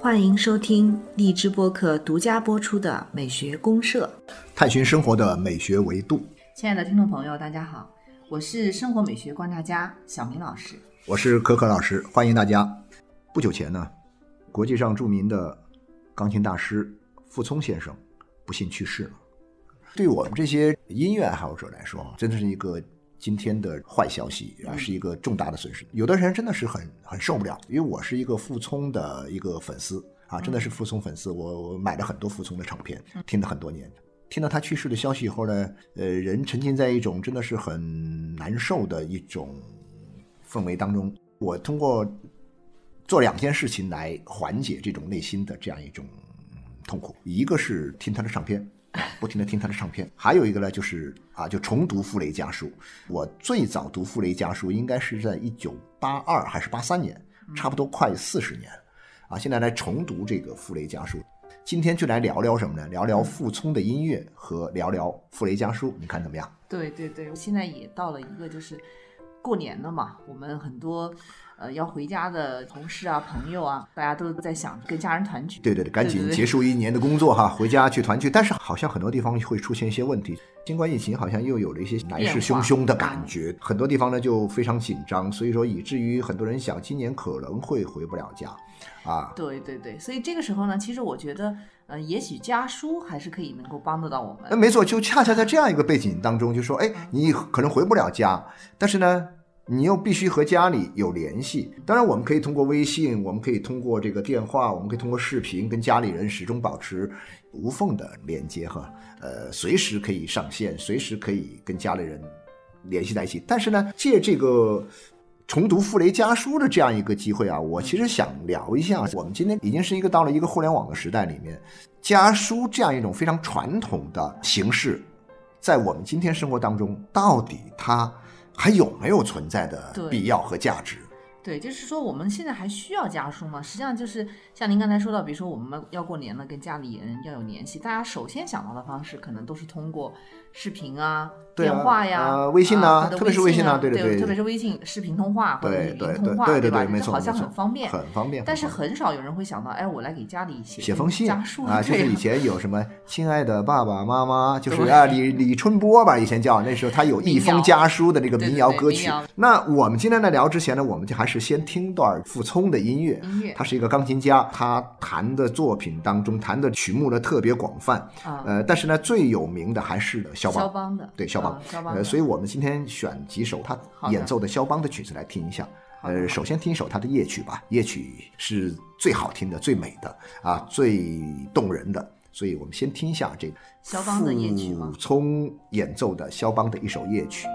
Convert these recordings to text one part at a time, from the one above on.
欢迎收听荔枝播客独家播出的《美学公社》，探寻生活的美学维度。亲爱的听众朋友，大家好，我是生活美学观察家小明老师，我是可可老师，欢迎大家。不久前呢，国际上著名的钢琴大师傅聪先生不幸去世了。对我们这些音乐爱好者来说，真的是一个今天的坏消息啊，是一个重大的损失。有的人真的是很很受不了，因为我是一个傅聪的一个粉丝啊，真的是傅聪粉丝，我我买了很多傅聪的唱片，听了很多年。听到他去世的消息以后呢，呃，人沉浸在一种真的是很难受的一种氛围当中。我通过做两件事情来缓解这种内心的这样一种痛苦，一个是听他的唱片，不停的听他的唱片；还有一个呢，就是啊，就重读傅雷家书。我最早读傅雷家书应该是在一九八二还是八三年，差不多快四十年，啊，现在来重读这个傅雷家书。今天就来聊聊什么呢？聊聊傅聪的音乐和聊聊傅雷家书，你看怎么样？对对对，我现在也到了一个就是过年了嘛，我们很多呃要回家的同事啊、朋友啊，大家都在想跟家人团聚。对对对，赶紧结束一年的工作哈，回家去团聚。但是好像很多地方会出现一些问题，新冠疫情好像又有了一些来势汹汹的感觉，很多地方呢就非常紧张，所以说以至于很多人想今年可能会回不了家。啊，对对对，所以这个时候呢，其实我觉得，呃，也许家书还是可以能够帮得到我们。那没错，就恰恰在这样一个背景当中，就说，哎，你可能回不了家，但是呢，你又必须和家里有联系。当然，我们可以通过微信，我们可以通过这个电话，我们可以通过视频，跟家里人始终保持无缝的连接哈。呃，随时可以上线，随时可以跟家里人联系在一起。但是呢，借这个。重读傅雷家书的这样一个机会啊，我其实想聊一下，我们今天已经是一个到了一个互联网的时代里面，家书这样一种非常传统的形式，在我们今天生活当中，到底它还有没有存在的必要和价值？对，就是说我们现在还需要家书吗？实际上就是像您刚才说到，比如说我们要过年了，跟家里人要有联系，大家首先想到的方式可能都是通过视频啊。电话呀，微信呐，特别是微信呐，对对对，特别是微信视频通话或者语音通话，对吧？没错，好像很方便，很方便。但是很少有人会想到，哎，我来给家里写写封信家书啊，就是以前有什么亲爱的爸爸妈妈，就是啊李李春波吧，以前叫那时候他有一封家书的这个民谣歌曲。那我们今天在聊之前呢，我们就还是先听段傅聪的音乐。音乐，他是一个钢琴家，他弹的作品当中弹的曲目呢特别广泛啊。呃，但是呢最有名的还是肖邦，肖邦的，对肖邦，肖邦。呃，所以。我们今天选几首他演奏的肖邦的曲子来听一下。呃，首先听一首他的夜曲吧，夜曲是最好听的、最美的啊，最动人的。所以我们先听一下这肖邦的夜曲傅聪演奏的肖邦的一首夜曲。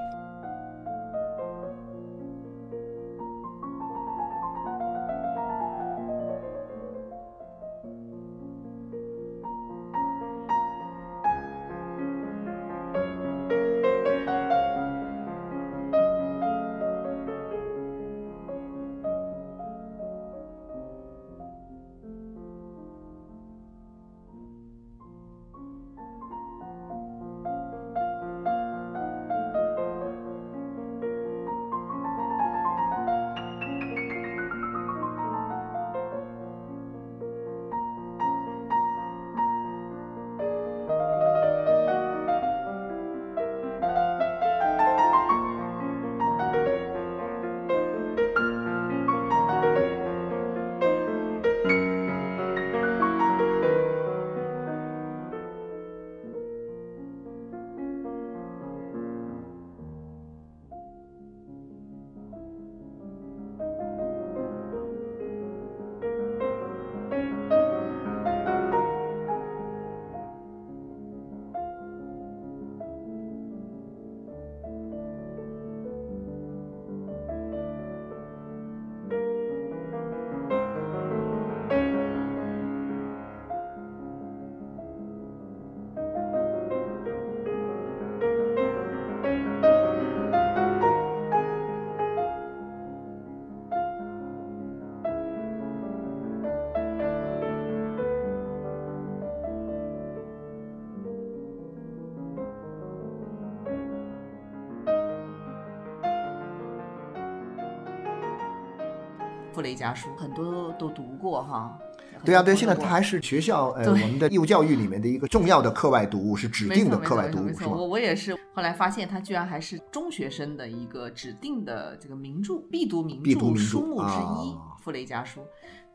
傅雷家书，很多都读过哈。对啊，对，现在它还是学校呃我们的义务教育里面的一个重要的课外读物，是指定的课外读物，是我我也是后来发现，它居然还是中学生的一个指定的这个名著，必读名著书目之一，《傅雷家书》。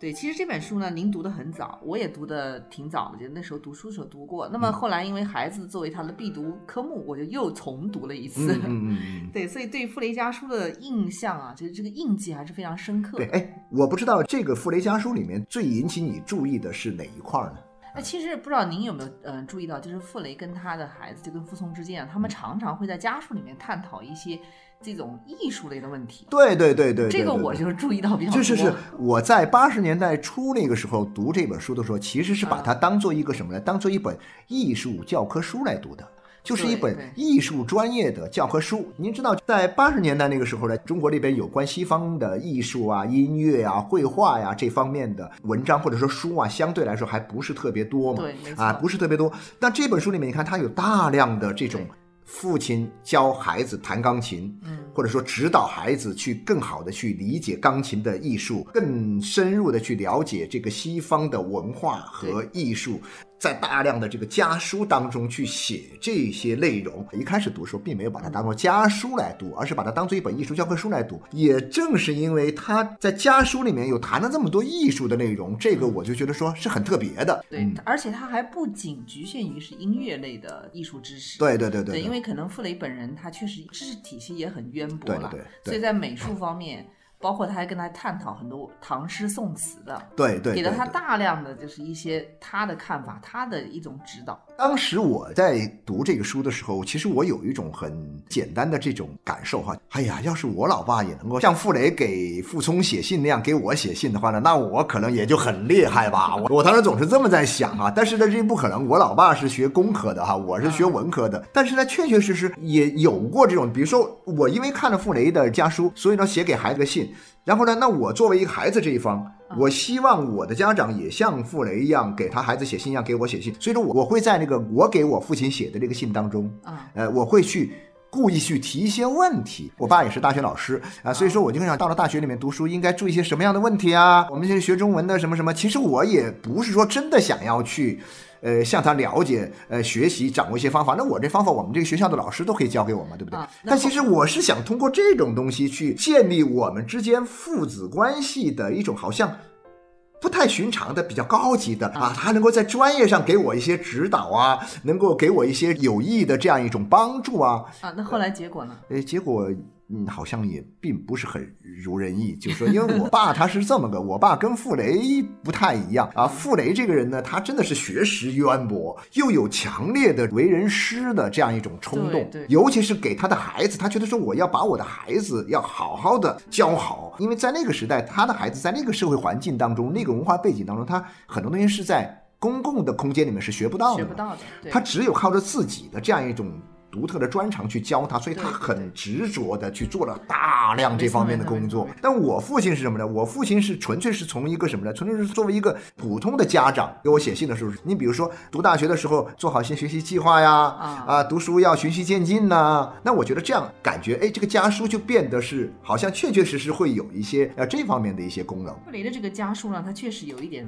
对，其实这本书呢，您读的很早，我也读的挺早的，就那时候读书时候读过。那么后来因为孩子作为他的必读科目，我就又重读了一次。嗯嗯嗯。对，所以对《傅雷家书》的印象啊，就是这个印记还是非常深刻。对，哎，我不知道这个《傅雷家书》里面最引起你注意的是哪一块呢？哎，其实不知道您有没有嗯注意到，就是傅雷跟他的孩子，就跟傅聪之间啊，他们常常会在家书里面探讨一些。这种艺术类的问题，对对对对，这个我就是注意到比较多。就是是我在八十年代初那个时候读这本书的时候，其实是把它当做一个什么呢？当做一本艺术教科书来读的，就是一本艺术专业的教科书。您知道，在八十年代那个时候呢，中国这边有关西方的艺术啊、音乐啊、绘画呀这方面的文章或者说书啊，相对来说还不是特别多嘛，啊，不是特别多。但这本书里面，你看它有大量的这种。父亲教孩子弹钢琴，嗯，或者说指导孩子去更好的去理解钢琴的艺术，更深入的去了解这个西方的文化和艺术。在大量的这个家书当中去写这些内容，一开始读的时候并没有把它当做家书来读，而是把它当做一本艺术教科书来读。也正是因为他在家书里面有谈了这么多艺术的内容，这个我就觉得说是很特别的。对，而且他还不仅局限于是音乐类的艺术知识。对对对对。对，因为可能傅雷本人他确实知识体系也很渊博了，所以在美术方面。包括他还跟他探讨很多唐诗宋词的，对对，给了他大量的就是一些他的看法，他的一种指导。当时我在读这个书的时候，其实我有一种很简单的这种感受哈，哎呀，要是我老爸也能够像傅雷给傅聪写信那样给我写信的话呢，那我可能也就很厉害吧。我我当时总是这么在想啊，但是呢，这不可能。我老爸是学工科的哈，我是学文科的，但是呢，确确实实也有过这种，比如说我因为看了傅雷的家书，所以呢，写给孩子的信。然后呢？那我作为一个孩子这一方，我希望我的家长也像傅雷一样，给他孩子写信一样给我写信。所以说，我我会在那个我给我父亲写的这个信当中，呃，我会去故意去提一些问题。我爸也是大学老师啊，所以说我就想到了大学里面读书应该注意一些什么样的问题啊？我们现在学中文的什么什么，其实我也不是说真的想要去。呃，向他了解，呃，学习，掌握一些方法。那我这方法，我们这个学校的老师都可以教给我嘛，对不对？但其实我是想通过这种东西去建立我们之间父子关系的一种好像不太寻常的、比较高级的啊，他能够在专业上给我一些指导啊，能够给我一些有益的这样一种帮助啊。啊，那后来结果呢？呃，结果。嗯，好像也并不是很如人意。就是说，因为我爸他是这么个，我爸跟傅雷不太一样啊。傅雷这个人呢，他真的是学识渊博，又有强烈的为人师的这样一种冲动。对，尤其是给他的孩子，他觉得说我要把我的孩子要好好的教好，因为在那个时代，他的孩子在那个社会环境当中，那个文化背景当中，他很多东西是在公共的空间里面是学不到的，学不到的。他只有靠着自己的这样一种。独特的专长去教他，所以他很执着的去做了大量这方面的工作。但我父亲是什么呢？我父亲是纯粹是从一个什么呢？纯粹是作为一个普通的家长给我写信的时候，你比如说读大学的时候做好一些学习计划呀，啊，读书要循序渐进呐。那我觉得这样感觉，哎，这个家书就变得是好像确确实实会有一些呃这方面的一些功能。傅雷的这个家书呢，它确实有一点。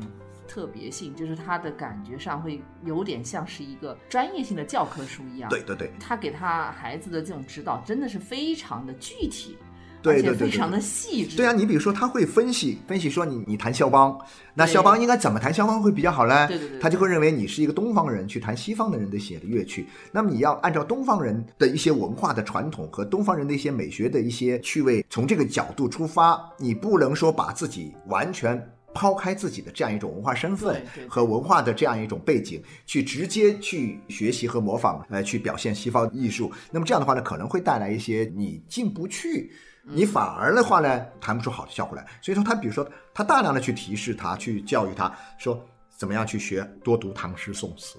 特别性就是他的感觉上会有点像是一个专业性的教科书一样。对对对，他给他孩子的这种指导真的是非常的具体，而且非常的细致。对啊，你比如说他会分析分析说你你弹肖邦，那肖邦应该怎么弹肖邦会比较好呢？对对对，他就会认为你是一个东方人去弹西方的人的写的乐曲，那么你要按照东方人的一些文化的传统和东方人的一些美学的一些趣味，从这个角度出发，你不能说把自己完全。抛开自己的这样一种文化身份和文化的这样一种背景，去直接去学习和模仿，呃，去表现西方艺术。那么这样的话呢，可能会带来一些你进不去，你反而的话呢，谈不出好的效果来。所以说，他比如说，他大量的去提示他，去教育他说，怎么样去学，多读唐诗宋词，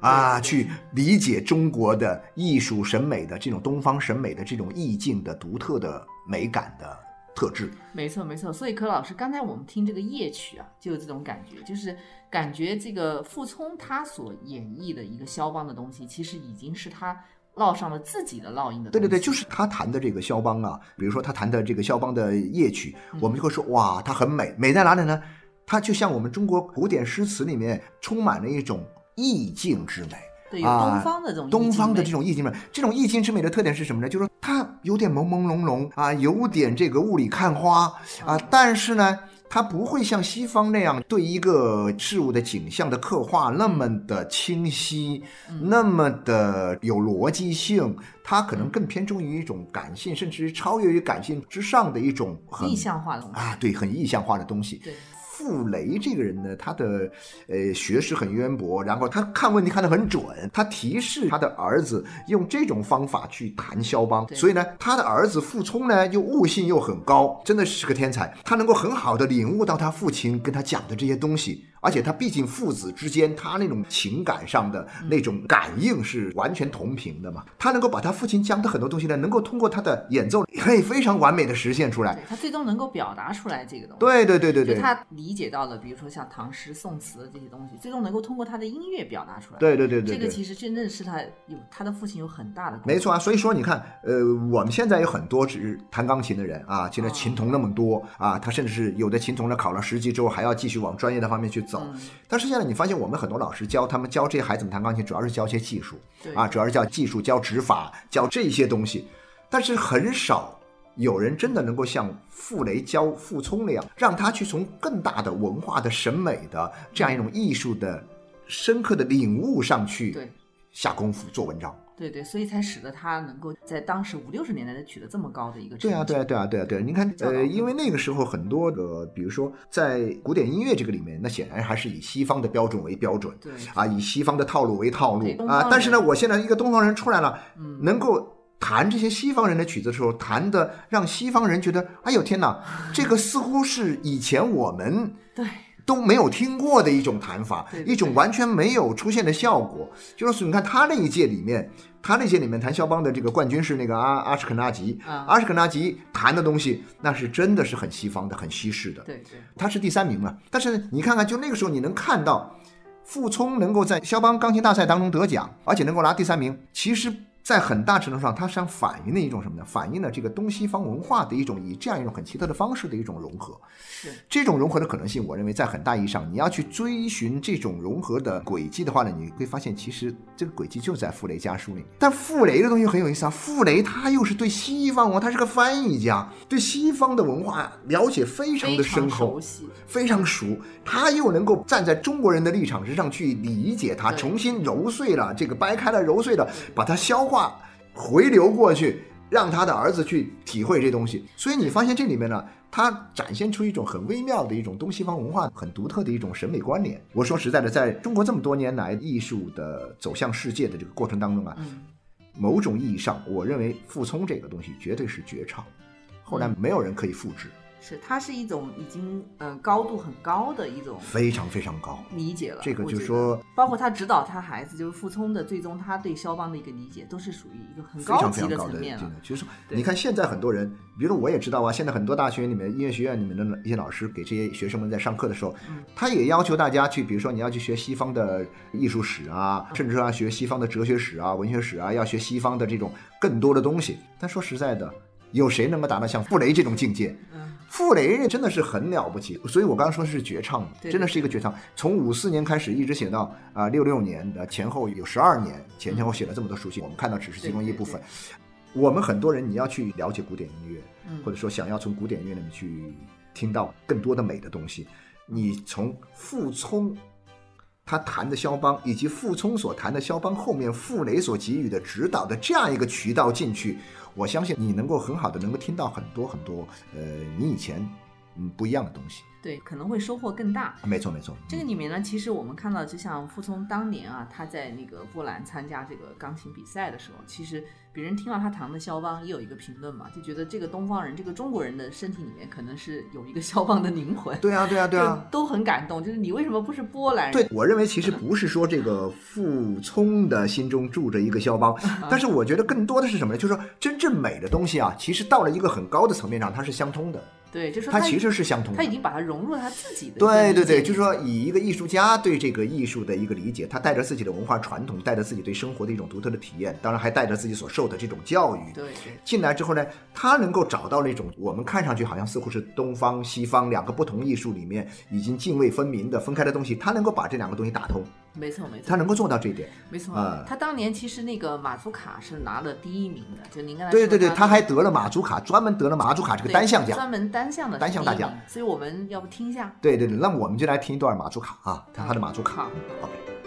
啊，去理解中国的艺术审美的这种东方审美的这种意境的独特的美感的。特质没错没错，所以柯老师刚才我们听这个夜曲啊，就有这种感觉，就是感觉这个傅聪他所演绎的一个肖邦的东西，其实已经是他烙上了自己的烙印的。对对对，就是他弹的这个肖邦啊，比如说他弹的这个肖邦的夜曲，我们就会说哇，它很美，美在哪里呢？它就像我们中国古典诗词里面充满了一种意境之美。对，有东方的这种东方的这种意境美，这种意境之美的特点是什么呢？就是说它有点朦朦胧胧啊，有点这个雾里看花啊，但是呢，它不会像西方那样对一个事物的景象的刻画那么的清晰，那么的有逻辑性，它可能更偏重于一种感性，甚至超越于感性之上的一种意象化的东西啊，对，很意象化的东西。对。傅雷这个人呢，他的呃学识很渊博，然后他看问题看得很准，他提示他的儿子用这种方法去谈肖邦，所以呢，他的儿子傅聪呢又悟性又很高，真的是个天才，他能够很好的领悟到他父亲跟他讲的这些东西。而且他毕竟父子之间，他那种情感上的那种感应是完全同频的嘛。他能够把他父亲讲的很多东西呢，能够通过他的演奏，可以非常完美的实现出来。他最终能够表达出来这个东西。对对对对对。他理解到了，比如说像唐诗宋词这些东西，最终能够通过他的音乐表达出来。对对对对。这个其实真正是他有他的父亲有很大的。没错啊，所以说你看，呃，我们现在有很多只弹钢琴的人啊，现在琴童那么多啊，他甚至是有的琴童呢考了十级之后还要继续往专业的方面去走，但是。现在你发现，我们很多老师教他们教这些孩子们弹钢琴，主要是教一些技术，啊，主要是教技术、教指法、教这些东西。但是很少有人真的能够像傅雷教傅聪那样，让他去从更大的文化的审美的这样一种艺术的深刻的领悟上去下功夫做文章。对对，所以才使得他能够在当时五六十年代取得这么高的一个对啊对啊对啊对啊对啊！您看，呃，因为那个时候很多的，比如说在古典音乐这个里面，那显然还是以西方的标准为标准，对啊，以西方的套路为套路啊。但是呢，我现在一个东方人出来了，能够弹这些西方人的曲子的时候，弹的让西方人觉得，哎呦天哪，这个似乎是以前我们对。都没有听过的一种弹法，一种完全没有出现的效果。就是你看他那一届里面，他那届里面弹肖邦的这个冠军是那个阿阿什肯纳吉，阿什肯纳吉弹的东西那是真的是很西方的，很西式的。对对，他是第三名嘛。但是你看看，就那个时候你能看到，傅聪能够在肖邦钢琴大赛当中得奖，而且能够拿第三名，其实。在很大程度上，它实际上反映了一种什么呢？反映了这个东西方文化的一种以这样一种很奇特的方式的一种融合。是这种融合的可能性，我认为在很大意义上，你要去追寻这种融合的轨迹的话呢，你会发现其实这个轨迹就在傅雷家书里。但傅雷的东西很有意思啊，傅雷他又是对西方文化，他是个翻译家，对西方的文化了解非常的深厚，非常熟。他又能够站在中国人的立场之上去理解它，重新揉碎了这个掰开了揉碎了，把它消化。回流过去，让他的儿子去体会这东西。所以你发现这里面呢，它展现出一种很微妙的一种东西方文化很独特的一种审美关联。我说实在的，在中国这么多年来艺术的走向世界的这个过程当中啊，某种意义上，我认为傅聪这个东西绝对是绝唱，后来没有人可以复制。是，它是一种已经嗯高度很高的一种非常非常高理解了。这个就是说，包括他指导他孩子，就是傅聪的最终他对肖邦的一个理解，都是属于一个很高级的层面了。其实你看现在很多人，比如说我也知道啊，现在很多大学里面、音乐学院里面的一些老师给这些学生们在上课的时候，他也要求大家去，比如说你要去学西方的艺术史啊，甚至说要学西方的哲学史啊、文学史啊，要学西方的这种更多的东西。但说实在的，有谁能够达到像傅雷这种境界？傅雷真的是很了不起，所以我刚刚说的是绝唱，真的是一个绝唱。从五四年开始一直写到啊六六年的前后有十二年，前前后写了这么多书信，我们看到只是其中一部分。我们很多人你要去了解古典音乐，或者说想要从古典音乐里面去听到更多的美的东西，你从傅聪他弹的肖邦，以及傅聪所弹的肖邦后面傅雷所给予的指导的这样一个渠道进去。我相信你能够很好的能够听到很多很多，呃，你以前嗯不一样的东西。对，可能会收获更大。没错，没错。这个里面呢，其实我们看到，就像傅聪当年啊，他在那个波兰参加这个钢琴比赛的时候，其实别人听到他弹的肖邦，也有一个评论嘛，就觉得这个东方人，这个中国人的身体里面可能是有一个肖邦的灵魂。对啊，对啊，对啊，都很感动。就是你为什么不是波兰人？对我认为，其实不是说这个傅聪的心中住着一个肖邦，但是我觉得更多的是什么呢？就是说，真正美的东西啊，其实到了一个很高的层面上，它是相通的。对，就说它其实是相通的。他已经把它融入了他自己的。对对对，就是说，以一个艺术家对这个艺术的一个理解，他带着自己的文化传统，带着自己对生活的一种独特的体验，当然还带着自己所受的这种教育。对。进来之后呢，他能够找到那种我们看上去好像似乎是东方西方两个不同艺术里面已经泾渭分明的分开的东西，他能够把这两个东西打通。没错没错，他能够做到这一点。没错啊，他当年其实那个马祖卡是拿了第一名的，就您刚才对对对，他还得了马祖卡，专门得了马祖卡这个单项奖，专门单项的单项大奖。所以我们要不听一下？对对对，那我们就来听一段马祖卡啊，他的马祖卡。OK。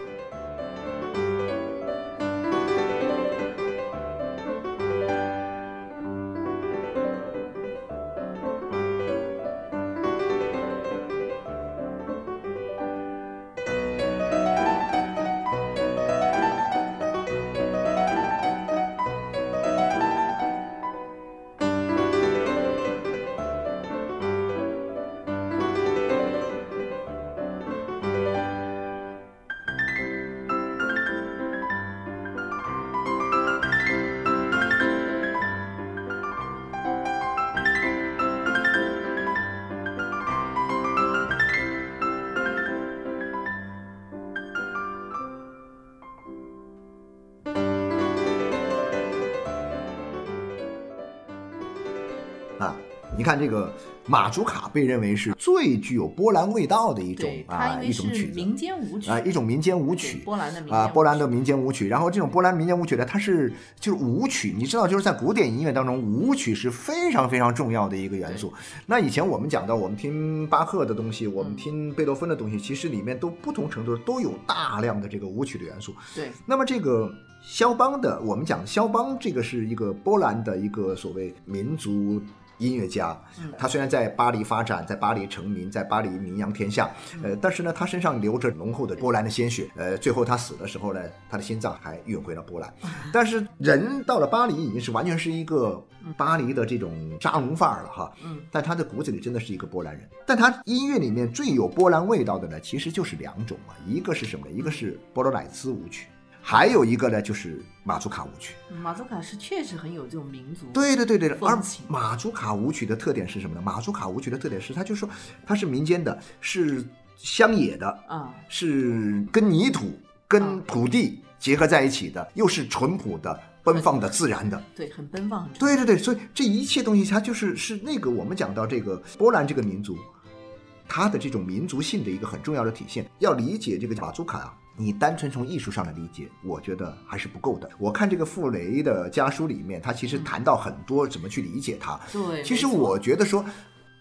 你看这个马祖卡被认为是最具有波兰味道的一种啊一种曲子，民间舞曲啊一种民间舞曲，波兰的啊波兰的民间舞曲。然后这种波兰民间舞曲呢，它是就是舞曲，你知道就是在古典音乐当中，舞曲是非常非常重要的一个元素。那以前我们讲到，我们听巴赫的东西，我们听贝多芬的东西，其实里面都不同程度都有大量的这个舞曲的元素。对。那么这个肖邦的，我们讲肖邦这个是一个波兰的一个所谓民族。音乐家，他虽然在巴黎发展，在巴黎成名，在巴黎名扬天下，呃，但是呢，他身上流着浓厚的波兰的鲜血，呃，最后他死的时候呢，他的心脏还运回了波兰，但是人到了巴黎已经是完全是一个巴黎的这种扎龙范儿了哈，嗯，但他的骨子里真的是一个波兰人，但他音乐里面最有波兰味道的呢，其实就是两种啊，一个是什么呢？一个是波罗乃兹舞曲。还有一个呢，就是马祖卡舞曲。马祖卡是确实很有这种民族对对对对而马祖卡舞曲的特点是什么呢？马祖卡舞曲的特点是，它就是说它是民间的，是乡野的啊，是跟泥土、跟土地结合在一起的，又是淳朴的、奔放的、自然的。对，很奔放。对对对，所以这一切东西，它就是是那个我们讲到这个波兰这个民族，它的这种民族性的一个很重要的体现。要理解这个马祖卡啊。你单纯从艺术上的理解，我觉得还是不够的。我看这个傅雷的家书里面，他其实谈到很多怎么去理解它。对，其实我觉得说，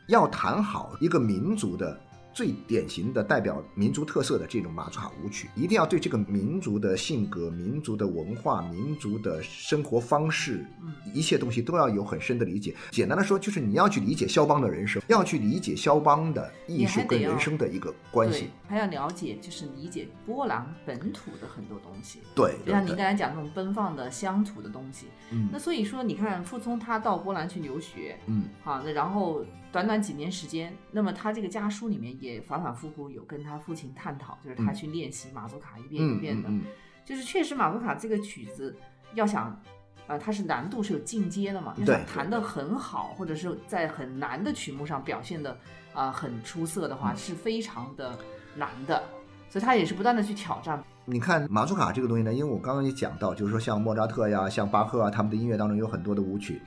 要谈好一个民族的。最典型的代表民族特色的这种马祖卡舞曲，一定要对这个民族的性格、民族的文化、民族的生活方式，一切东西都要有很深的理解。简单的说，就是你要去理解肖邦的人生，要去理解肖邦的艺术跟人生的一个关系，还要了解，就是理解波兰本土的很多东西。对，就像您刚才讲那种奔放的乡土的东西。嗯，那所以说，你看傅聪他到波兰去留学，嗯，好，那然后。短短几年时间，那么他这个家书里面也反反复复有跟他父亲探讨，就是他去练习马祖卡一遍一遍的，就是确实马祖卡这个曲子要想，呃，它是难度是有进阶的嘛，要想弹得很好，或者是在很难的曲目上表现的啊很出色的话，是非常的难的，所以他也是不断的去挑战。你看马祖卡这个东西呢，因为我刚刚也讲到，就是说像莫扎特呀、像巴赫啊，他们的音乐当中有很多的舞曲，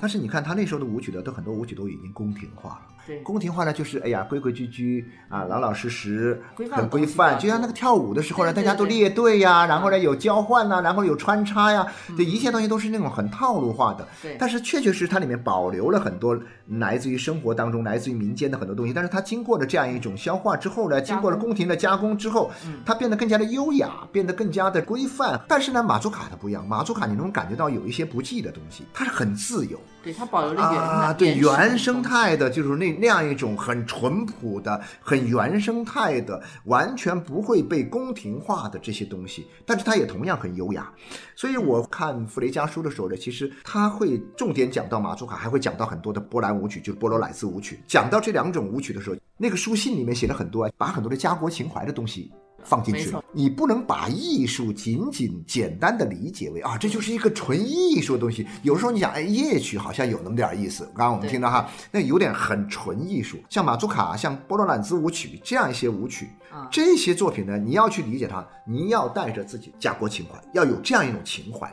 但是你看他那时候的舞曲呢，都很多舞曲都已经宫廷化了。宫廷化呢，就是哎呀，规规矩矩啊，老老实实，很规范。就像那个跳舞的时候呢，大家都列队呀，然后呢有交换呐，然后有穿插呀，这一切东西都是那种很套路化的。对。但是确确实它里面保留了很多来自于生活当中、来自于民间的很多东西。但是它经过了这样一种消化之后呢，经过了宫廷的加工之后，它变得更加的优雅，变得更加的规范。但是呢，马祖卡它不一样，马祖卡你能感觉到有一些不羁的东西，它是很自由。对，它保留了原啊，对原生态的，就是那那样一种很淳朴的、很原生态的，完全不会被宫廷化的这些东西，但是它也同样很优雅。所以我看弗雷家书的时候呢，其实他会重点讲到马祖卡，还会讲到很多的波兰舞曲，就是波罗乃斯舞曲。讲到这两种舞曲的时候，那个书信里面写了很多，把很多的家国情怀的东西。放进去了。你不能把艺术仅仅简单的理解为啊，这就是一个纯艺术的东西。有时候你想，哎，夜曲好像有那么点意思。刚刚我们听到哈，那有点很纯艺术，像马祖卡、像波罗兰兹舞曲这样一些舞曲，这些作品呢，你要去理解它，你要带着自己家国情怀，要有这样一种情怀。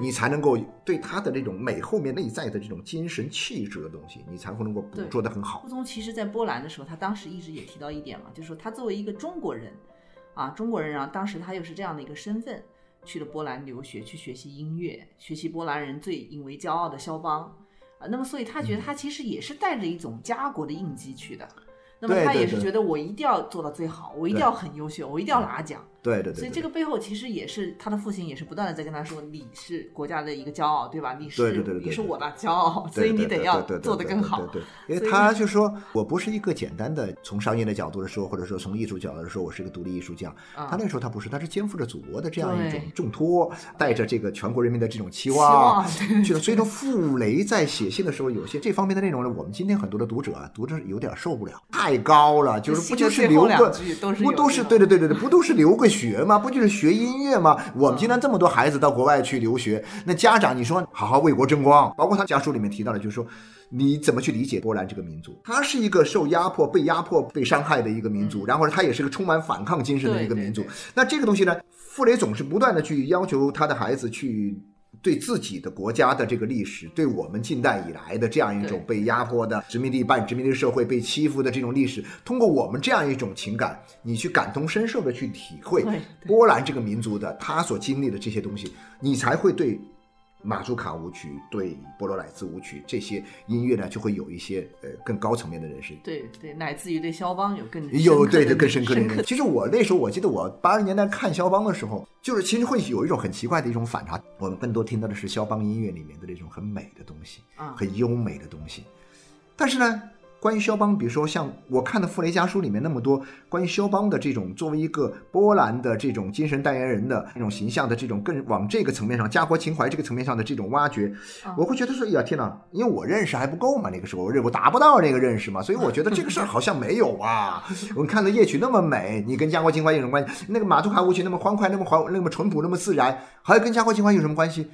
你才能够对他的这种美后面内在的这种精神气质的东西，你才会能够捕捉得很好。傅聪其实在波兰的时候，他当时一直也提到一点嘛，就是说他作为一个中国人，啊，中国人啊，当时他又是这样的一个身份，去了波兰留学，去学习音乐，学习波兰人最引为骄傲的肖邦，啊，那么所以他觉得他其实也是带着一种家国的印记去的。那么他也是觉得我一定要做到最好，我一定要很优秀，我一定要拿奖。对对对。所以这个背后其实也是他的父亲也是不断的在跟他说，你是国家的一个骄傲，对吧？你是你是我的骄傲，所以你得要做得更好。对，因为他就说我不是一个简单的从商业的角度来说，或者说从艺术角度来说，我是一个独立艺术家。他那时候他不是，他是肩负着祖国的这样一种重托，带着这个全国人民的这种期望去了。所以说，傅雷在写信的时候，有些这方面的内容呢，我们今天很多的读者啊，读着有点受不了，太高了，就是不就是留个不都是对对对对对，不都是留个学吗？不就是学音乐吗？我们今天这么多孩子到国外去留学，那家长你说好好为国争光，包括他家书里面提到的，就是说你怎么去理解波兰这个民族？他是一个受压迫、被压迫、被伤害的一个民族，然后他也是个充满反抗精神的一个民族。那这个东西呢，傅雷总是不断的去要求他的孩子去。对自己的国家的这个历史，对我们近代以来的这样一种被压迫的殖民地半殖民地社会被欺负的这种历史，通过我们这样一种情感，你去感同身受的去体会波兰这个民族的他所经历的这些东西，你才会对。马祖卡舞曲对波罗乃兹舞曲这些音乐呢，就会有一些呃更高层面的认识。对对，乃至于对肖邦有更有对对更深刻的认识。其实我那时候我记得我八十年代看肖邦的时候，就是其实会有一种很奇怪的一种反差。我们更多听到的是肖邦音乐里面的那种很美的东西，很优美的东西。但是呢。关于肖邦，比如说像我看的《傅雷家书》里面那么多关于肖邦的这种作为一个波兰的这种精神代言人的这种形象的这种更往这个层面上家国情怀这个层面上的这种挖掘，我会觉得说，哎呀天哪，因为我认识还不够嘛，那个时候我认我达不到那个认识嘛，所以我觉得这个事儿好像没有啊。我看到夜曲那么美，你跟家国情怀有什么关系？那个马祖卡舞曲那么欢快，那么欢，那么淳朴，那么自然，还跟家国情怀有什么关系？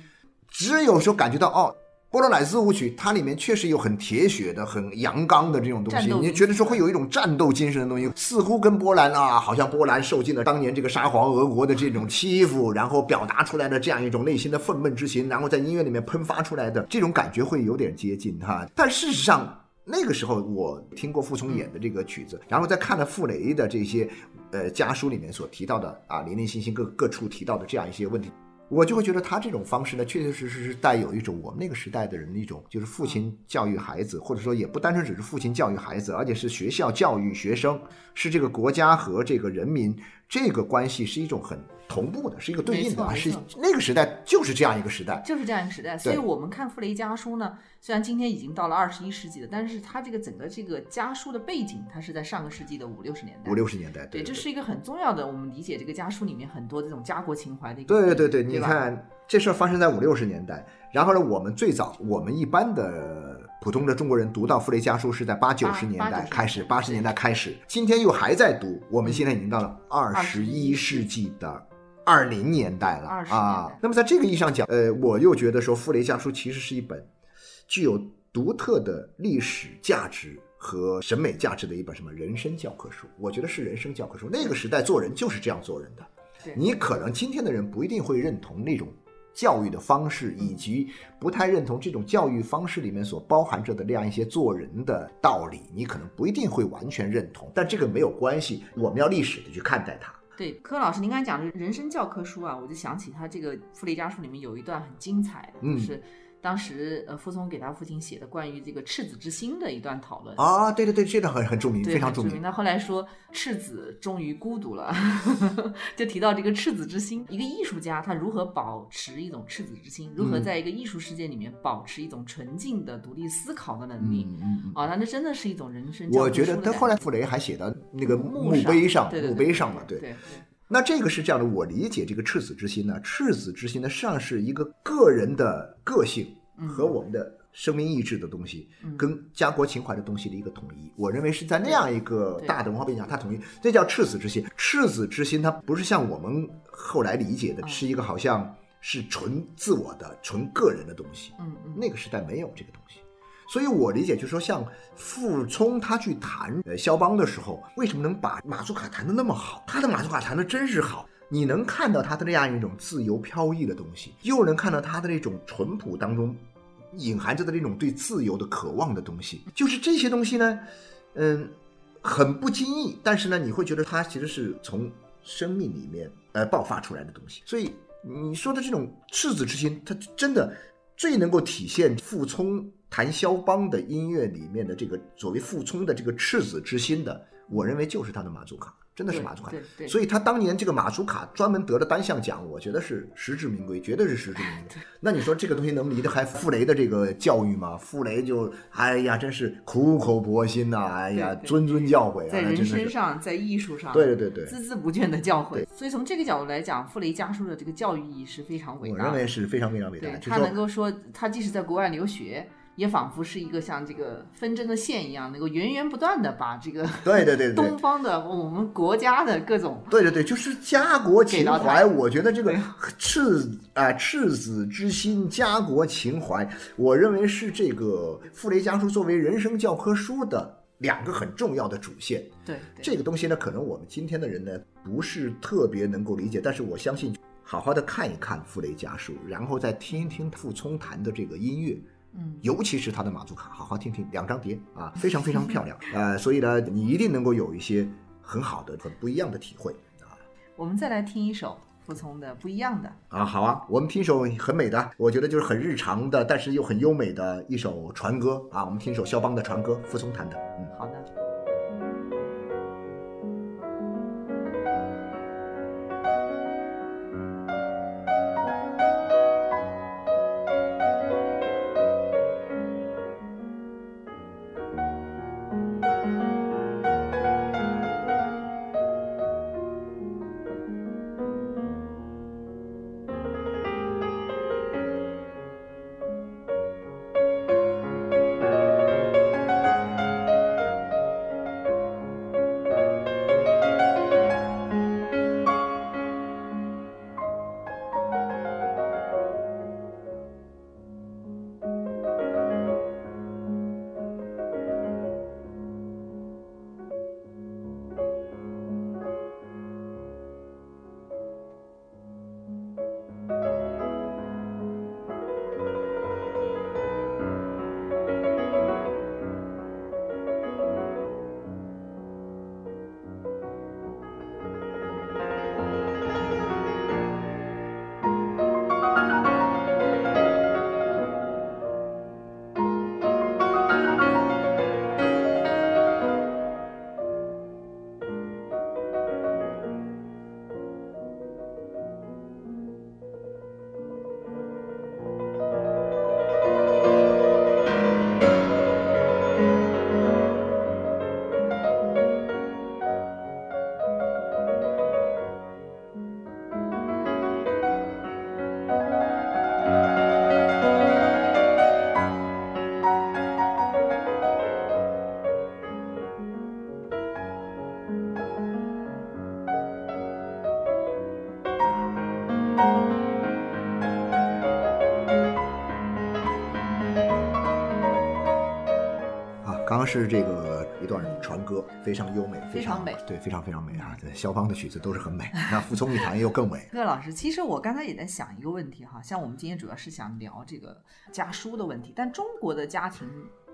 只有说感觉到哦。波罗乃兹舞曲，它里面确实有很铁血的、很阳刚的这种东西，你觉得说会有一种战斗精神的东西，似乎跟波兰啊，好像波兰受尽了当年这个沙皇俄国的这种欺负，然后表达出来的这样一种内心的愤懑之情，然后在音乐里面喷发出来的这种感觉会有点接近哈。但事实上，那个时候我听过傅聪演的这个曲子，然后再看了傅雷的这些呃家书里面所提到的啊，零零星星各各处提到的这样一些问题。我就会觉得他这种方式呢，确确实实是带有一种我们那个时代的人的一种，就是父亲教育孩子，或者说也不单纯只是父亲教育孩子，而且是学校教育学生，是这个国家和这个人民这个关系是一种很。同步的是一个对应的，是那个时代就是这样一个时代，就是这样一个时代。所以我们看傅雷家书呢，虽然今天已经到了二十一世纪了，但是它这个整个这个家书的背景，它是在上个世纪的五六十年代。五六十年代，对，这是一个很重要的，我们理解这个家书里面很多这种家国情怀的一个。对对对，你看这事儿发生在五六十年代，然后呢，我们最早我们一般的。普通的中国人读到《傅雷家书》是在八九十年代开始，八十年代开始，今天又还在读。我们现在已经到了二十一世纪的二零年代了啊。那么在这个意义上讲，呃，我又觉得说《傅雷家书》其实是一本具有独特的历史价值和审美价值的一本什么人生教科书。我觉得是人生教科书。那个时代做人就是这样做人的。你可能今天的人不一定会认同那种。教育的方式，以及不太认同这种教育方式里面所包含着的那样一些做人的道理，你可能不一定会完全认同，但这个没有关系，我们要历史的去看待它。对，柯老师，您刚才讲的人生教科书啊，我就想起他这个《傅雷家书》里面有一段很精彩的，就是。当时，呃，傅聪给他父亲写的关于这个赤子之心的一段讨论啊，对对对，这段很很著名，非常著名。他后来说，赤子终于孤独了，就提到这个赤子之心。一个艺术家他如何保持一种赤子之心，如何在一个艺术世界里面保持一种纯净的独立思考的能力？啊，那那真的是一种人生。我觉得他后来傅雷还写到那个墓碑上，墓碑上嘛，对。那这个是这样的，我理解这个赤子之心呢，赤子之心呢，上是一个个人的个性和我们的生命意志的东西，跟家国情怀的东西的一个统一。我认为是在那样一个大的文化背景下，它统一，这叫赤子之心。赤子之心，它不是像我们后来理解的，是一个好像是纯自我的、纯个人的东西。嗯嗯，那个时代没有这个东西。所以我理解，就是说，像傅聪他去弹呃肖邦的时候，为什么能把马祖卡弹得那么好？他的马祖卡弹得真是好，你能看到他的那样一种自由飘逸的东西，又能看到他的那种淳朴当中隐含着的那种对自由的渴望的东西。就是这些东西呢，嗯，很不经意，但是呢，你会觉得他其实是从生命里面呃爆发出来的东西。所以你说的这种赤子之心，它真的最能够体现傅聪。谈肖邦的音乐里面的这个所谓傅聪的这个赤子之心的，我认为就是他的马祖卡，真的是马祖卡。所以他当年这个马祖卡专门得了单项奖，我觉得是实至名归，绝对是实至名归。那你说这个东西能离得开傅雷的这个教育吗？傅雷就哎呀，真是苦口婆心呐，哎呀，谆谆教诲啊，在人身上，在艺术上，对对对对，孜孜不倦的教诲。所以从这个角度来讲，傅雷家书的这个教育意义是非常伟大的。我认为是非常非常伟大。他能够说，他即使在国外留学。也仿佛是一个像这个纷争的线一样，能够源源不断的把这个对对对 东方的我们国家的各种对对对，就是家国情怀。我觉得这个赤啊赤子之心，家国情怀，我认为是这个傅雷家书作为人生教科书的两个很重要的主线。对这个东西呢，可能我们今天的人呢不是特别能够理解，但是我相信好好的看一看傅雷家书，然后再听一听傅聪弹的这个音乐。嗯，尤其是他的马祖卡，好好听听，两张碟啊，非常非常漂亮，呃，所以呢，你一定能够有一些很好的、很不一样的体会啊。我们再来听一首傅聪的不一样的啊，好啊，我们听一首很美的，我觉得就是很日常的，但是又很优美的一首船歌啊，我们听一首肖邦的船歌，傅聪弹的，嗯，好的。是这个一段船歌，非常优美，非常美，对，非常非常美啊！肖邦的曲子都是很美，那傅聪一弹又更美。各位老师，其实我刚才也在想一个问题哈，像我们今天主要是想聊这个家书的问题，但中国的家庭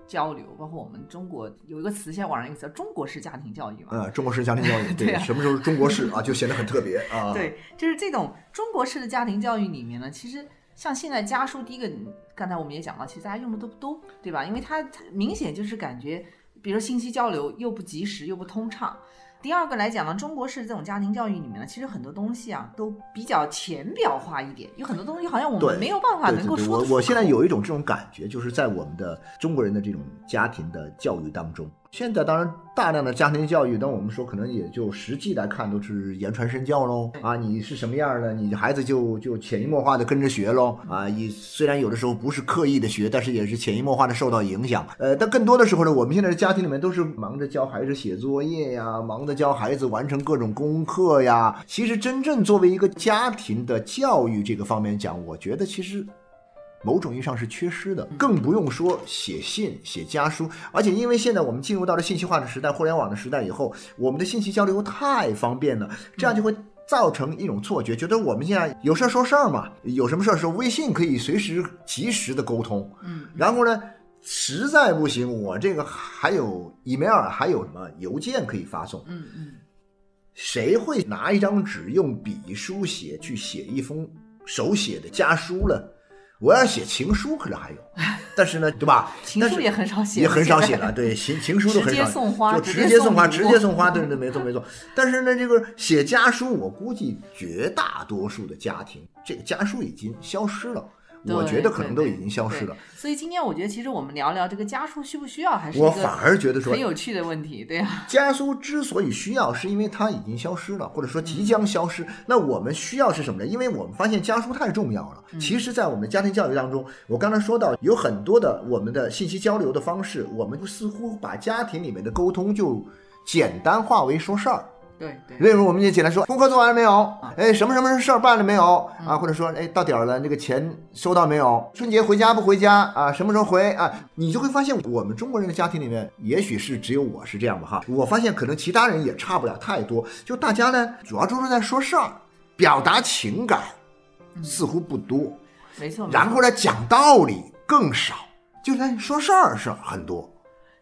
交流，包括我们中国有一个词，现在网上一个词“中国式家庭教育”嘛，嗯，中国式家庭教育，对，什么时候是中国式啊，就显得很特别啊。对，就是这种中国式的家庭教育里面呢，其实。像现在家书，第一个，刚才我们也讲了，其实大家用的都不多，对吧？因为它明显就是感觉，比如说信息交流又不及时又不通畅。第二个来讲呢，中国式这种家庭教育里面呢，其实很多东西啊都比较浅表化一点，有很多东西好像我们没有办法能够说。我我现在有一种这种感觉，就是在我们的中国人的这种家庭的教育当中。现在当然大量的家庭教育，但我们说可能也就实际来看都是言传身教喽啊，你是什么样的，你孩子就就潜移默化的跟着学喽啊。你虽然有的时候不是刻意的学，但是也是潜移默化的受到影响。呃，但更多的时候呢，我们现在的家庭里面都是忙着教孩子写作业呀，忙着教孩子完成各种功课呀。其实真正作为一个家庭的教育这个方面讲，我觉得其实。某种意义上是缺失的，更不用说写信、写家书。而且，因为现在我们进入到了信息化的时代、互联网的时代以后，我们的信息交流太方便了，这样就会造成一种错觉，觉得我们现在有事儿说事儿嘛，有什么事儿说微信可以随时及时的沟通。嗯，然后呢，实在不行，我这个还有 email，还有什么邮件可以发送。嗯嗯，谁会拿一张纸用笔书写去写一封手写的家书呢？我要写情书，可能还有，但是呢，对吧？情书也很少写，也很少写了。对，情情书都很少，直接送花，就直接送花，直接送花。对对 对，没错没错。但是呢，这个写家书，我估计绝大多数的家庭，这个家书已经消失了。我觉得可能都已经消失了。所以今天我觉得，其实我们聊聊这个家书需不需要，还是我反而觉得说很有趣的问题，对呀。家书之所以需要，是因为它已经消失了，或者说即将消失。那我们需要是什么呢？因为我们发现家书太重要了。其实，在我们的家庭教育当中，我刚才说到有很多的我们的信息交流的方式，我们似乎把家庭里面的沟通就简单化为说事儿。对对，例如我们也简单说，功课做完了没有？哎，什么什么事儿办了没有？啊，或者说，哎，到点儿了，那个钱收到没有？春节回家不回家？啊，什么时候回？啊，你就会发现，我们中国人的家庭里面，也许是只有我是这样吧，哈。我发现可能其他人也差不了太多，就大家呢，主要就是在说事儿，表达情感似乎不多，没错。然后呢，讲道理更少，就在说事儿是很多，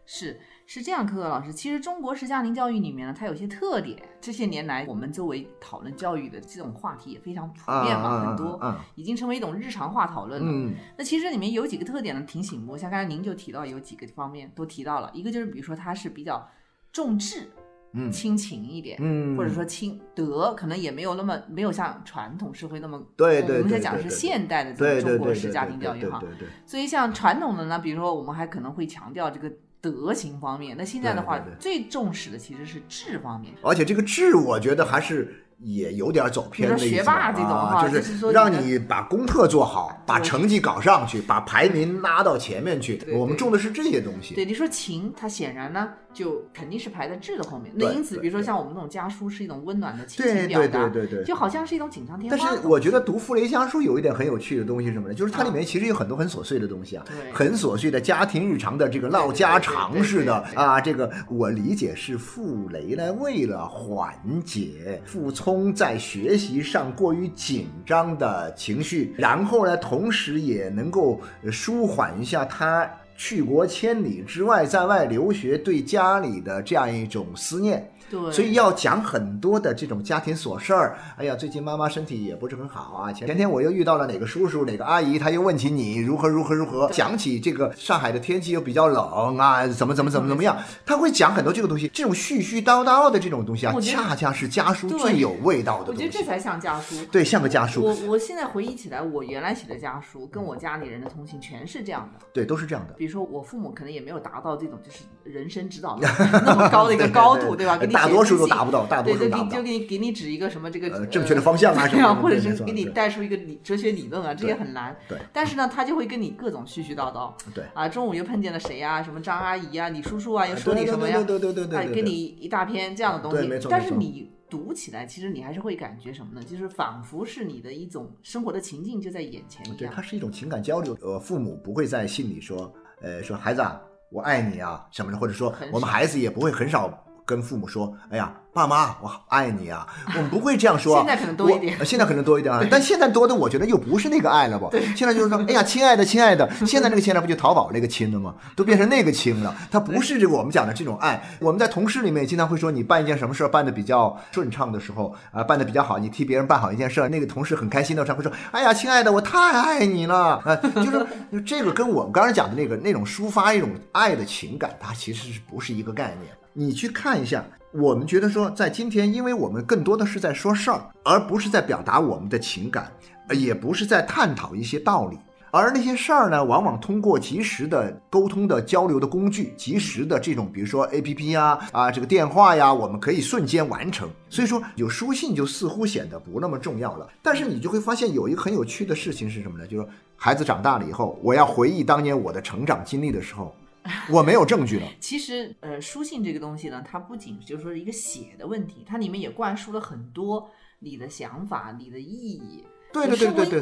是。是这样，可可老师，其实中国式家庭教育里面呢，它有些特点。这些年来，我们周围讨论教育的这种话题也非常普遍嘛，很多已经成为一种日常化讨论了。那其实里面有几个特点呢，挺醒目。像刚才您就提到有几个方面都提到了，一个就是比如说它是比较重质，嗯，亲情一点，嗯，或者说亲德，可能也没有那么没有像传统社会那么对对。我们在讲的是现代的这种中国式家庭教育哈，对对。所以像传统的呢，比如说我们还可能会强调这个。德行方面，那现在的话，最重视的其实是智方面，而且这个智，我觉得还是。也有点走偏的学霸这种啊，就是让你把功课做好，把成绩搞上去，把排名拉到前面去。我们重的是这些东西。对，你说情，它显然呢，就肯定是排在智的后面。那因此，比如说像我们这种家书，是一种温暖的亲情表达，对对对对，就好像是一种锦上添花。但是我觉得读傅雷家书有一点很有趣的东西是什么呢？就是它里面其实有很多很琐碎的东西啊，很琐碎的家庭日常的这个唠家常似的啊。这个我理解是傅雷呢，为了缓解傅聪在学。学习上过于紧张的情绪，然后呢，同时也能够舒缓一下他去国千里之外，在外留学对家里的这样一种思念。对，所以要讲很多的这种家庭琐事儿。哎呀，最近妈妈身体也不是很好啊。前天我又遇到了哪个叔叔、哪个阿姨，他又问起你如何如何如何，讲起这个上海的天气又比较冷啊，怎么怎么怎么怎么样，他会讲很多这个东西。这种絮絮叨叨的这种东西啊，恰恰是家书最有味道的东西。我觉得这才像家书。对，像个家书。我我现在回忆起来，我原来写的家书跟我家里人的通信全是这样的。对，都是这样的。比如说我父母可能也没有达到这种就是人生指导那么高的一个 高度，对吧？给你大多数都达不到。对对，就给你给你指一个什么这个正确的方向啊什么，或者是给你带出一个理哲学理论啊，这也很难。对，但是呢，他就会跟你各种絮絮叨叨。对啊，中午又碰见了谁呀？什么张阿姨啊，李叔叔啊，又说你什么呀？对对对对对，哎，给你一大篇这样的东西。没错但是你读起来，其实你还是会感觉什么呢？就是仿佛是你的一种生活的情境就在眼前一样。对，它是一种情感交流。呃，父母不会在信里说，呃，说孩子啊，我爱你啊什么的，或者说我们孩子也不会很少跟父母说，哎呀。爸妈，我爱你啊！我们不会这样说。现在可能多一点。现在可能多一点啊，但现在多的，我觉得又不是那个爱了不？现在就是说，哎呀，亲爱的，亲爱的。现在那个亲爱的不就淘宝那个亲了吗？都变成那个亲了。他不是这个我们讲的这种爱。我们在同事里面经常会说，你办一件什么事儿办的比较顺畅的时候啊，办的比较好，你替别人办好一件事儿，那个同事很开心的时候会说，哎呀，亲爱的，我太爱你了啊！就是就这个跟我们刚才讲的那个那种抒发一种爱的情感，它其实是不是一个概念？你去看一下。我们觉得说，在今天，因为我们更多的是在说事儿，而不是在表达我们的情感，也不是在探讨一些道理。而那些事儿呢，往往通过及时的沟通的交流的工具，及时的这种，比如说 A P P 呀，啊，这个电话呀，我们可以瞬间完成。所以说，有书信就似乎显得不那么重要了。但是你就会发现，有一个很有趣的事情是什么呢？就是孩子长大了以后，我要回忆当年我的成长经历的时候，我没有证据的。其实，呃，书信这个东西呢，它不仅就是说一个写的问题，它里面也灌输了很多你的想法、你的意义。对对对对对，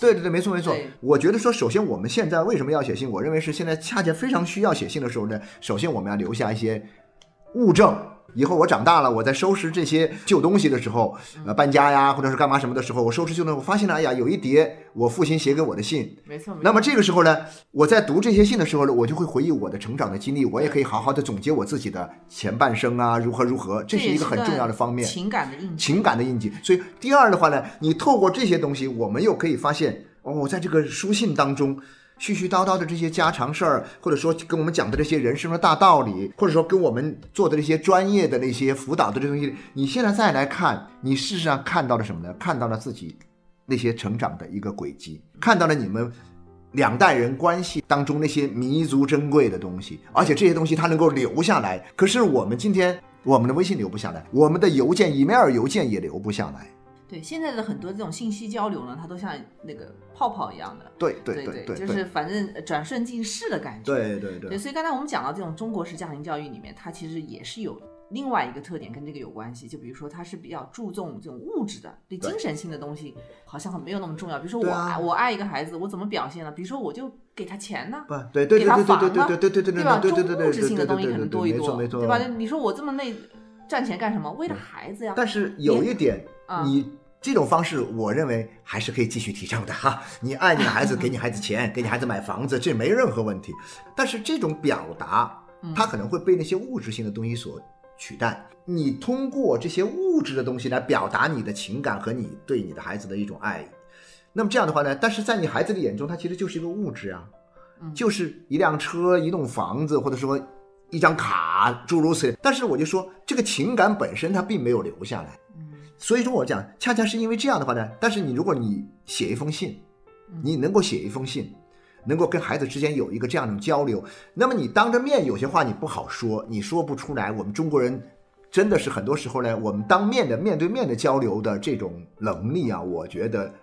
对对对，没错没错。我觉得说，首先我们现在为什么要写信？我认为是现在恰恰非常需要写信的时候呢。首先我们要留下一些物证。以后我长大了，我在收拾这些旧东西的时候，呃，搬家呀，或者是干嘛什么的时候，我收拾旧东西，我发现了，哎呀，有一叠我父亲写给我的信。没错。那么这个时候呢，我在读这些信的时候呢，我就会回忆我的成长的经历，我也可以好好的总结我自己的前半生啊，如何如何，这是一个很重要的方面。情感的印记。情感的印记。所以第二的话呢，你透过这些东西，我们又可以发现，哦，在这个书信当中。絮絮叨叨的这些家常事儿，或者说跟我们讲的这些人生的大道理，或者说跟我们做的这些专业的那些辅导的这东西，你现在再来看，你事实上看到了什么呢？看到了自己那些成长的一个轨迹，看到了你们两代人关系当中那些弥足珍贵的东西，而且这些东西它能够留下来。可是我们今天，我们的微信留不下来，我们的邮件、email 邮件也留不下来。对现在的很多这种信息交流呢，它都像那个泡泡一样的，对对对对，就是反正转瞬即逝的感觉。对对对。所以刚才我们讲到这种中国式家庭教育里面，它其实也是有另外一个特点跟这个有关系。就比如说，它是比较注重这种物质的，对精神性的东西好像没有那么重要。比如说我爱我爱一个孩子，我怎么表现呢？比如说我就给他钱呢，不对对对对对对对对对对吧？重物质性的东西可能多一多，对吧？你说我这么累赚钱干什么？为了孩子呀。但是有一点，你。这种方式，我认为还是可以继续提倡的哈。你爱你的孩子，给你孩子钱，给你孩子买房子，这没任何问题。但是这种表达，它可能会被那些物质性的东西所取代。你通过这些物质的东西来表达你的情感和你对你的孩子的一种爱，那么这样的话呢？但是在你孩子的眼中，它其实就是一个物质啊，就是一辆车、一栋房子，或者说一张卡，诸如此类。但是我就说，这个情感本身它并没有留下来。所以说，我讲，恰恰是因为这样的话呢。但是你如果你写一封信，你能够写一封信，能够跟孩子之间有一个这样的交流，那么你当着面有些话你不好说，你说不出来。我们中国人真的是很多时候呢，我们当面的面对面的交流的这种能力啊，我觉得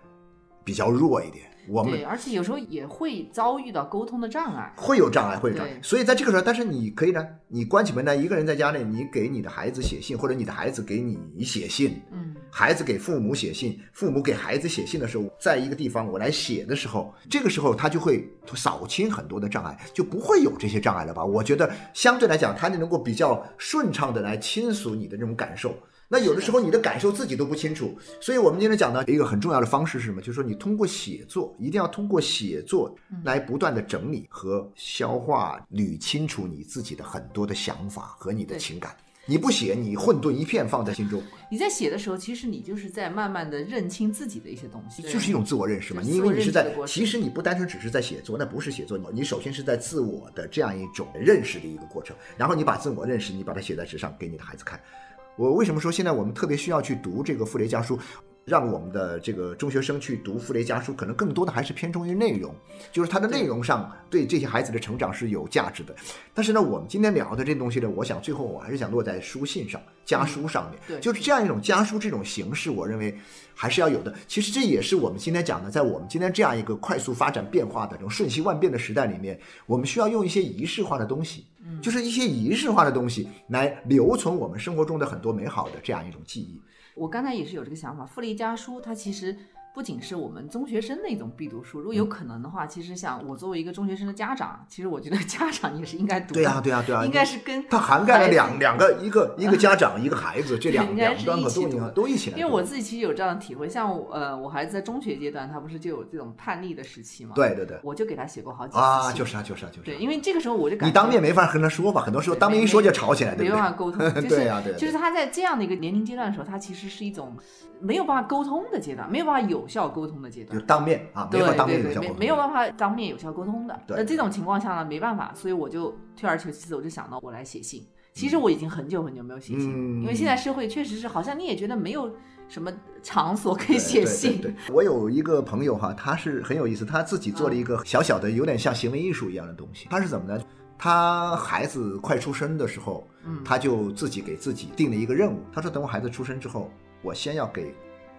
比较弱一点。对，而且有时候也会遭遇到沟通的障碍，会有障碍，会有障碍。所以在这个时候，但是你可以呢，你关起门来一个人在家里，你给你的孩子写信，或者你的孩子给你写信，嗯，孩子给父母写信，父母给孩子写信的时候，在一个地方我来写的时候，这个时候他就会扫清很多的障碍，就不会有这些障碍了吧？我觉得相对来讲，他就能够比较顺畅的来倾诉你的这种感受。那有的时候你的感受自己都不清楚，所以我们今天讲的一个很重要的方式是什么？就是说你通过写作，一定要通过写作来不断的整理和消化、捋清楚你自己的很多的想法和你的情感。你不写，你混沌一片放在心中。你在写的时候，其实你就是在慢慢的认清自己的一些东西，就是一种自我认识嘛。你因为你是在，其实你不单纯只是在写作，那不是写作，你首先是在自我的这样一种认识的一个过程。然后你把自我认识，你把它写在纸上，给你的孩子看。我为什么说现在我们特别需要去读这个傅雷家书？让我们的这个中学生去读傅雷家书，可能更多的还是偏重于内容，就是它的内容上对这些孩子的成长是有价值的。但是呢，我们今天聊的这东西呢，我想最后我还是想落在书信上、家书上面。对，就是这样一种家书这种形式，我认为还是要有的。其实这也是我们今天讲的，在我们今天这样一个快速发展变化的这种瞬息万变的时代里面，我们需要用一些仪式化的东西，就是一些仪式化的东西来留存我们生活中的很多美好的这样一种记忆。我刚才也是有这个想法，《傅雷家书》它其实。不仅是我们中学生的一种必读书，如果有可能的话，其实像我作为一个中学生的家长，其实我觉得家长也是应该读。对呀，对呀，对呀，应该是跟它涵盖了两两个，一个一个家长，一个孩子，这两两端可都都一起来。因为我自己其实有这样的体会，像呃，我孩子在中学阶段，他不是就有这种叛逆的时期嘛？对对对，我就给他写过好几次啊，就是啊，就是啊，就是。对，因为这个时候我就感觉你当面没法和他说吧，很多时候当面一说就吵起来，没办法沟通。对呀，对。就是他在这样的一个年龄阶段的时候，他其实是一种没有办法沟通的阶段，没有办法有效沟通的阶段。就当面啊，没法当面有效沟通，没有办法当面有效沟通的。那这种情况下呢，没办法，所以我就退而求其次，我就想到我来写信。其实我已经很久很久没有写信，嗯因为现在社会确实是好像你也觉得没有什么场所可以写信。对对对我有一个朋友哈，他是很有意思，他自己做了一个小小的，有点像行为艺术一样的东西。他是怎么呢？他孩子快出生的时候，嗯他就自己给自己定了一个任务。他说，等我孩子出生之后，我先要给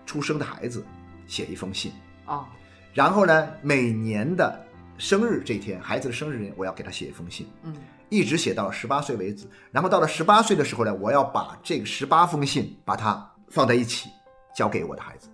出生的孩子写一封信，啊，然后呢，每年的生日这一天，孩子的生日我要给他写一封信。嗯一直写到十八岁为止。然后到了十八岁的时候呢，我要把这个十八封信把它放在一起，交给我的孩子。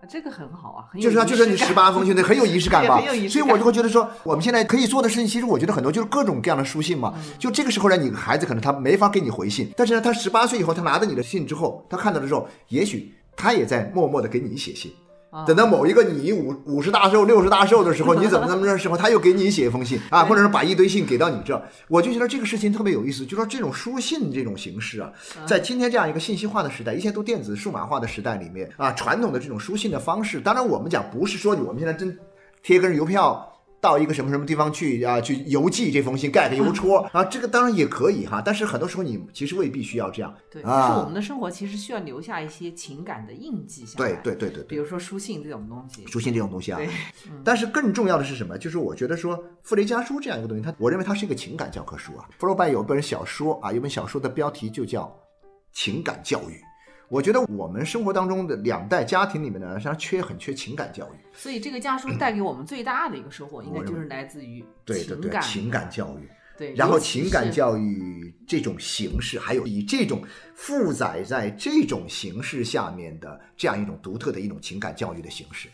啊这个很好啊，很有就是啊，就是你十八封信，那 很有仪式感吧？很有仪式感所以我就会觉得说，我们现在可以做的事情，其实我觉得很多就是各种各样的书信嘛。嗯就这个时候呢，你孩子可能他没法给你回信，但是呢，他十八岁以后，他拿着你的信之后，他看到的时候，也许他也在默默的给你写信。啊等到某一个你五五十大寿、六十大寿的时候，你怎么怎么着的时候，他又给你写一封信啊，或者是把一堆信给到你这儿，我就觉得这个事情特别有意思。就说这种书信这种形式啊，在今天这样一个信息化的时代，一切都电子数码化的时代里面啊，传统的这种书信的方式，当然我们讲不是说我们现在真贴根邮票。到一个什么什么地方去啊？去邮寄这封信，盖个邮戳啊，这个当然也可以哈。但是很多时候你其实未必需要这样。对，啊就是我们的生活其实需要留下一些情感的印记下来。对对对对对。比如说书信这种东西。书信这种东西啊对，但是更重要的是什么？就是我觉得说傅雷家书这样一个东西，它我认为它是一个情感教科书啊。福楼拜有本小说啊，有本小说的标题就叫《情感教育》。我觉得我们生活当中的两代家庭里面呢，实际上缺很缺情感教育。所以这个家书带给我们最大的一个收获，应该就是来自于对对对，情感教育。对，然后情感教育这种形式，还有以这种负载在这种形式下面的这样一种独特的一种情感教育的形式，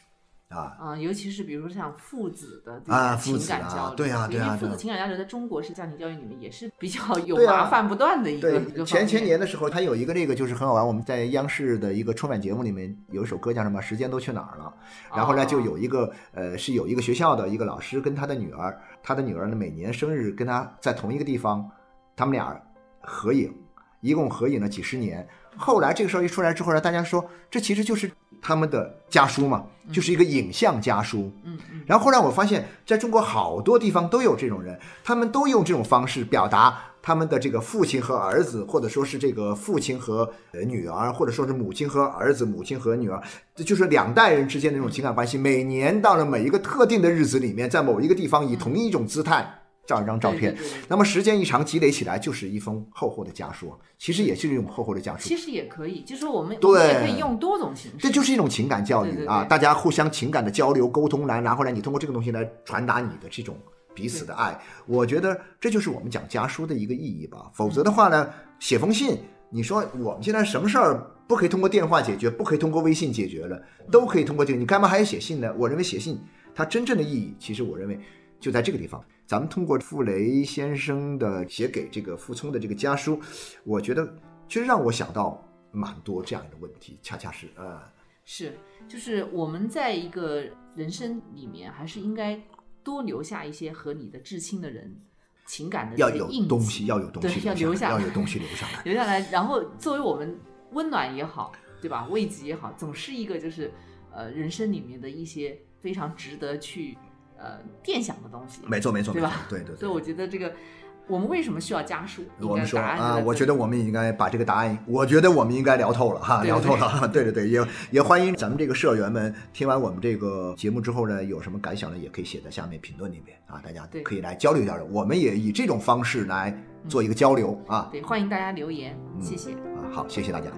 啊，啊、尤其是比如说像父子的这啊种情父子啊感交流，对啊对啊因为父子情感交流在中国式家庭教育里面也是比较 有麻烦不断的一个、一对，个前前年的时候，他有一个这个就是很好玩，我们在央视的一个春晚节目里面有一首歌叫什么《时间都去哪儿了》，然后呢哦。就有一个呃是有一个学校的一个老师跟他的女儿，他的女儿呢每年生日跟他在同一个地方，他们俩合影，一共合影了几十年。后来这个事儿一出来之后呢，大家说这其实就是他们的家书嘛，就是一个影像家书。嗯嗯，然后后来我发现，在中国好多地方都有这种人，他们都用这种方式表达他们的这个父亲和儿子，或者说是这个父亲和呃女儿，或者说是母亲和儿子、母亲和女儿，这就是两代人之间的那种情感关系。每年到了每一个特定的日子里面，在某一个地方以同一种姿态照一张照片那么时间一长积累起来，就是一封厚厚的家书，其实也是一种厚厚的家书其。实也可以，就是我们对们也可以用多种形式，这就是一种情感教育啊，大家互相情感的交流沟通来，然后呢，你通过这个东西来传达你的这种彼此的爱。我觉得这就是我们讲家书的一个意义吧。否则的话呢，写封信，你说我们现在什么事儿不可以通过电话解决，不可以通过微信解决了，都可以通过这个，你干嘛还要写信呢？我认为写信它真正的意义，其实我认为就在这个地方。咱们通过傅雷先生的写给这个傅聪的这个家书，我觉得其实让我想到蛮多这样的问题，恰恰是呃。是，就是我们在一个人生里面，还是应该多留下一些和你的至亲的人情感的要有东西，要有东对西要留下要有东西留下来。留下来，然后作为我们温暖也好，对吧？慰藉也好，总是一个就是呃人生里面的一些非常值得去呃电想的东西。没错，没错，对吧，没错对对对。所以我觉得这个我们为什么需要加速？我们说啊，我觉得我们应该把这个答案，我觉得我们应该聊透了哈，对聊透了。对对对，也也欢迎咱们这个社员们听完我们这个节目之后呢，有什么感想呢，也可以写在下面评论里面啊，大家对可以来交流交流。我们也以这种方式来做一个交流啊对，欢迎大家留言，谢谢。啊，好，谢谢大家。